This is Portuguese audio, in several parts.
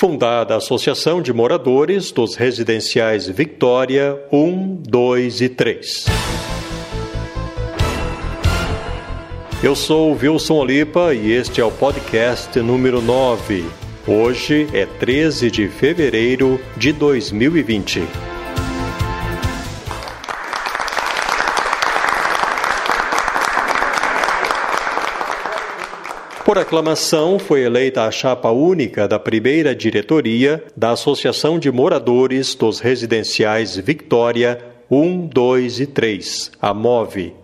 Fundada a Associação de Moradores dos Residenciais Victória 1, 2 e 3. Eu sou Wilson Olipa e este é o podcast número 9. Hoje é 13 de fevereiro de 2020. Por aclamação, foi eleita a chapa única da primeira diretoria da Associação de Moradores dos Residenciais Victória 1, 2 e 3, a MOVE.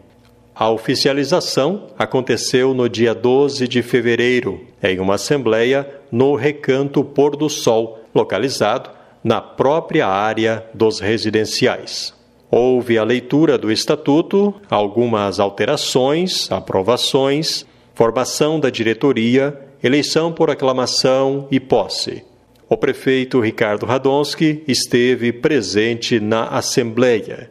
A oficialização aconteceu no dia 12 de fevereiro, em uma assembleia no Recanto Pôr do Sol, localizado na própria área dos residenciais. Houve a leitura do estatuto, algumas alterações, aprovações formação da diretoria, eleição por aclamação e posse. O prefeito Ricardo Radonski esteve presente na Assembleia.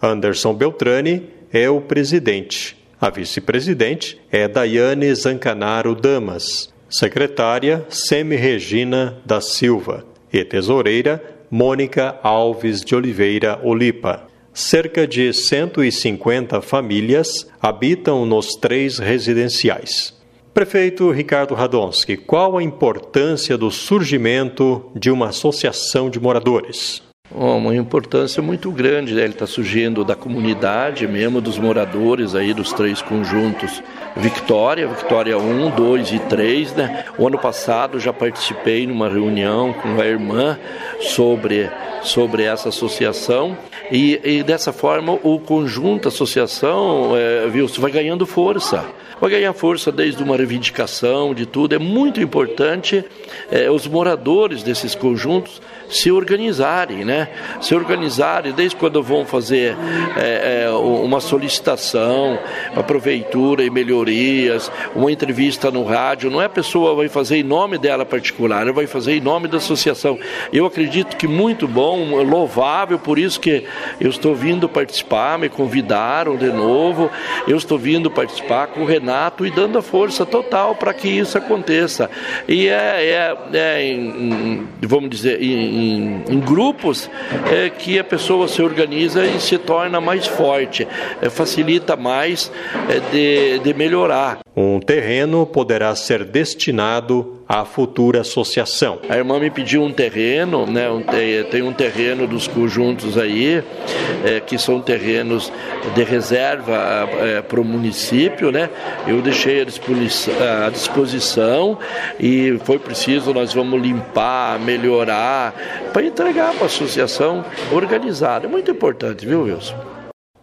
Anderson Beltrani é o presidente. A vice-presidente é Daiane Zancanaro Damas. Secretária Semi Regina da Silva. E tesoureira Mônica Alves de Oliveira Olipa. Cerca de 150 famílias habitam nos três residenciais. Prefeito Ricardo Radonski, qual a importância do surgimento de uma associação de moradores? Uma importância muito grande, né? ele está surgindo da comunidade mesmo, dos moradores aí dos três conjuntos Victória, Victória 1, 2 e 3. Né? O ano passado já participei numa reunião com a irmã sobre, sobre essa associação e, e dessa forma o conjunto, a associação, é, vai ganhando força vai ganhar força desde uma reivindicação de tudo. É muito importante é, os moradores desses conjuntos se organizarem, né? Se organizarem desde quando vão fazer é, é, uma solicitação para a prefeitura e melhorias, uma entrevista no rádio. Não é a pessoa vai fazer em nome dela particular, ela vai fazer em nome da associação. Eu acredito que muito bom, louvável, por isso que eu estou vindo participar, me convidaram de novo. Eu estou vindo participar com o Renato e dando a força total para que isso aconteça. E é, é, é vamos dizer, em, em, em grupos é, que a pessoa se organiza e se torna mais forte, é, facilita mais é, de, de melhorar. Um terreno poderá ser destinado à futura associação. A irmã me pediu um terreno, né, um, tem um terreno dos conjuntos aí, é, que são terrenos de reserva é, para o município, né? Eu deixei à disposição e foi preciso, nós vamos limpar, melhorar, para entregar para a associação organizada. É muito importante, viu, Wilson?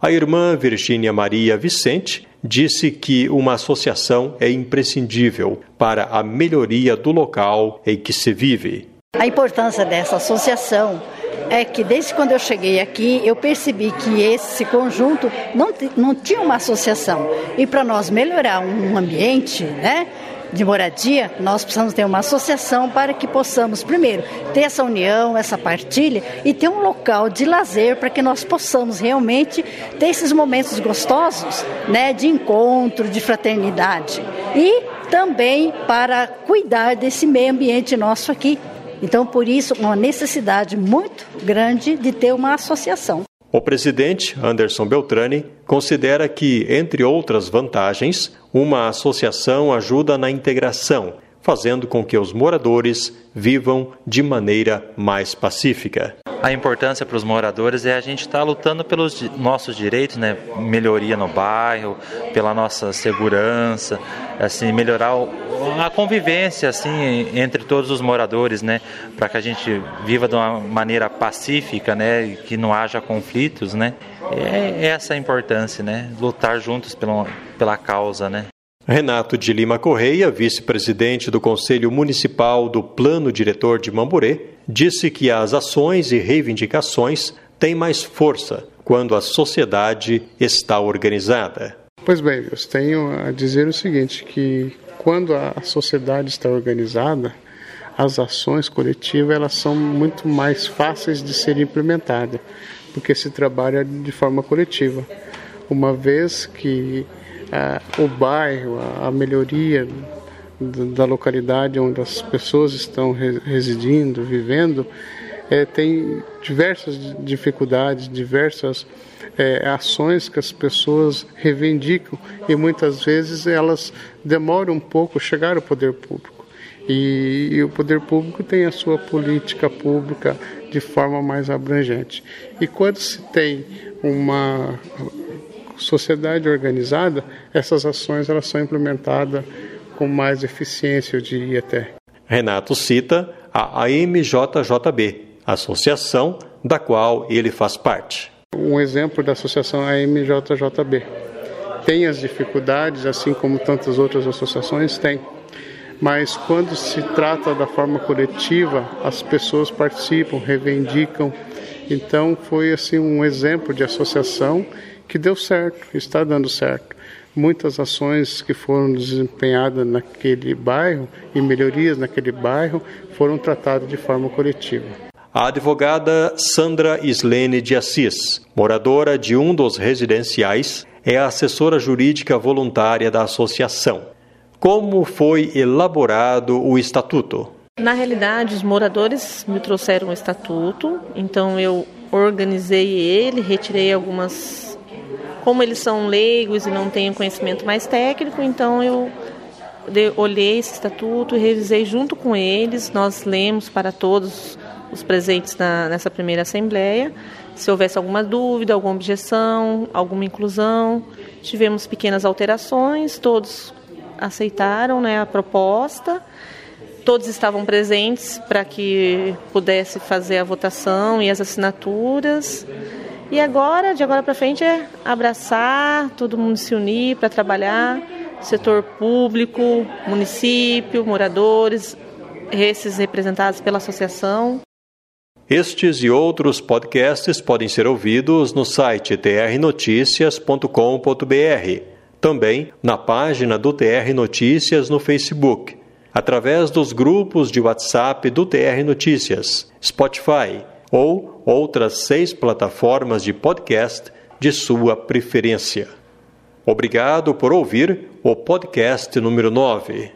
A irmã Virgínia Maria Vicente disse que uma associação é imprescindível para a melhoria do local em que se vive. A importância dessa associação é que desde quando eu cheguei aqui, eu percebi que esse conjunto não, não tinha uma associação. E para nós melhorar um ambiente, né? De moradia, nós precisamos ter uma associação para que possamos, primeiro, ter essa união, essa partilha e ter um local de lazer para que nós possamos realmente ter esses momentos gostosos né, de encontro, de fraternidade. E também para cuidar desse meio ambiente nosso aqui. Então, por isso, uma necessidade muito grande de ter uma associação. O presidente, Anderson Beltrani, considera que, entre outras vantagens, uma associação ajuda na integração, fazendo com que os moradores vivam de maneira mais pacífica a importância para os moradores é a gente estar tá lutando pelos nossos direitos, né? Melhoria no bairro, pela nossa segurança, assim, melhorar a convivência assim entre todos os moradores, né? Para que a gente viva de uma maneira pacífica, né? Que não haja conflitos, né? É essa a importância, né? Lutar juntos pela, pela causa, né? Renato de Lima Correia, vice-presidente do Conselho Municipal do Plano Diretor de Mamburê, disse que as ações e reivindicações têm mais força quando a sociedade está organizada. Pois bem, eu tenho a dizer o seguinte, que quando a sociedade está organizada, as ações coletivas elas são muito mais fáceis de serem implementadas, porque se trabalha de forma coletiva. Uma vez que o bairro, a, melhoria da localidade onde as pessoas estão residindo, vivendo, é, tem diversas dificuldades, diversas é, ações que as pessoas reivindicam e muitas vezes elas demoram um pouco chegar ao poder público. E, e, o poder público tem a sua política pública de forma mais abrangente. E quando se tem uma sociedade organizada, essas ações elas são implementadas com mais eficiência, eu diria até. Renato cita a AMJJB, associação da qual ele faz parte. Um exemplo da associação AMJJB. Tem as dificuldades, assim como tantas outras associações têm, mas quando se trata da forma coletiva, as pessoas participam, reivindicam. Então foi assim um exemplo de associação que deu certo, está dando certo. Muitas ações que foram desempenhadas naquele bairro e melhorias naquele bairro foram tratadas de forma coletiva. A advogada Sandra Islene de Assis, moradora de um dos residenciais, é a assessora jurídica voluntária da associação. Como foi elaborado o estatuto? Na realidade, os moradores me trouxeram o estatuto, então eu organizei ele, retirei algumas. Como eles são leigos e não têm conhecimento mais técnico, então eu olhei esse estatuto e revisei junto com eles. Nós lemos para todos os presentes na, nessa primeira assembleia. Se houvesse alguma dúvida, alguma objeção, alguma inclusão, tivemos pequenas alterações, todos aceitaram né, a proposta. Todos estavam presentes para que pudesse fazer a votação e as assinaturas. E agora, de agora para frente, é abraçar, todo mundo se unir para trabalhar, setor público, município, moradores, esses representados pela associação. Estes e outros podcasts podem ser ouvidos no site trnoticias.com.br, também na página do TR Notícias no Facebook, através dos grupos de WhatsApp do TR Notícias, Spotify ou outras seis plataformas de podcast de sua preferência. Obrigado por ouvir o podcast número 9.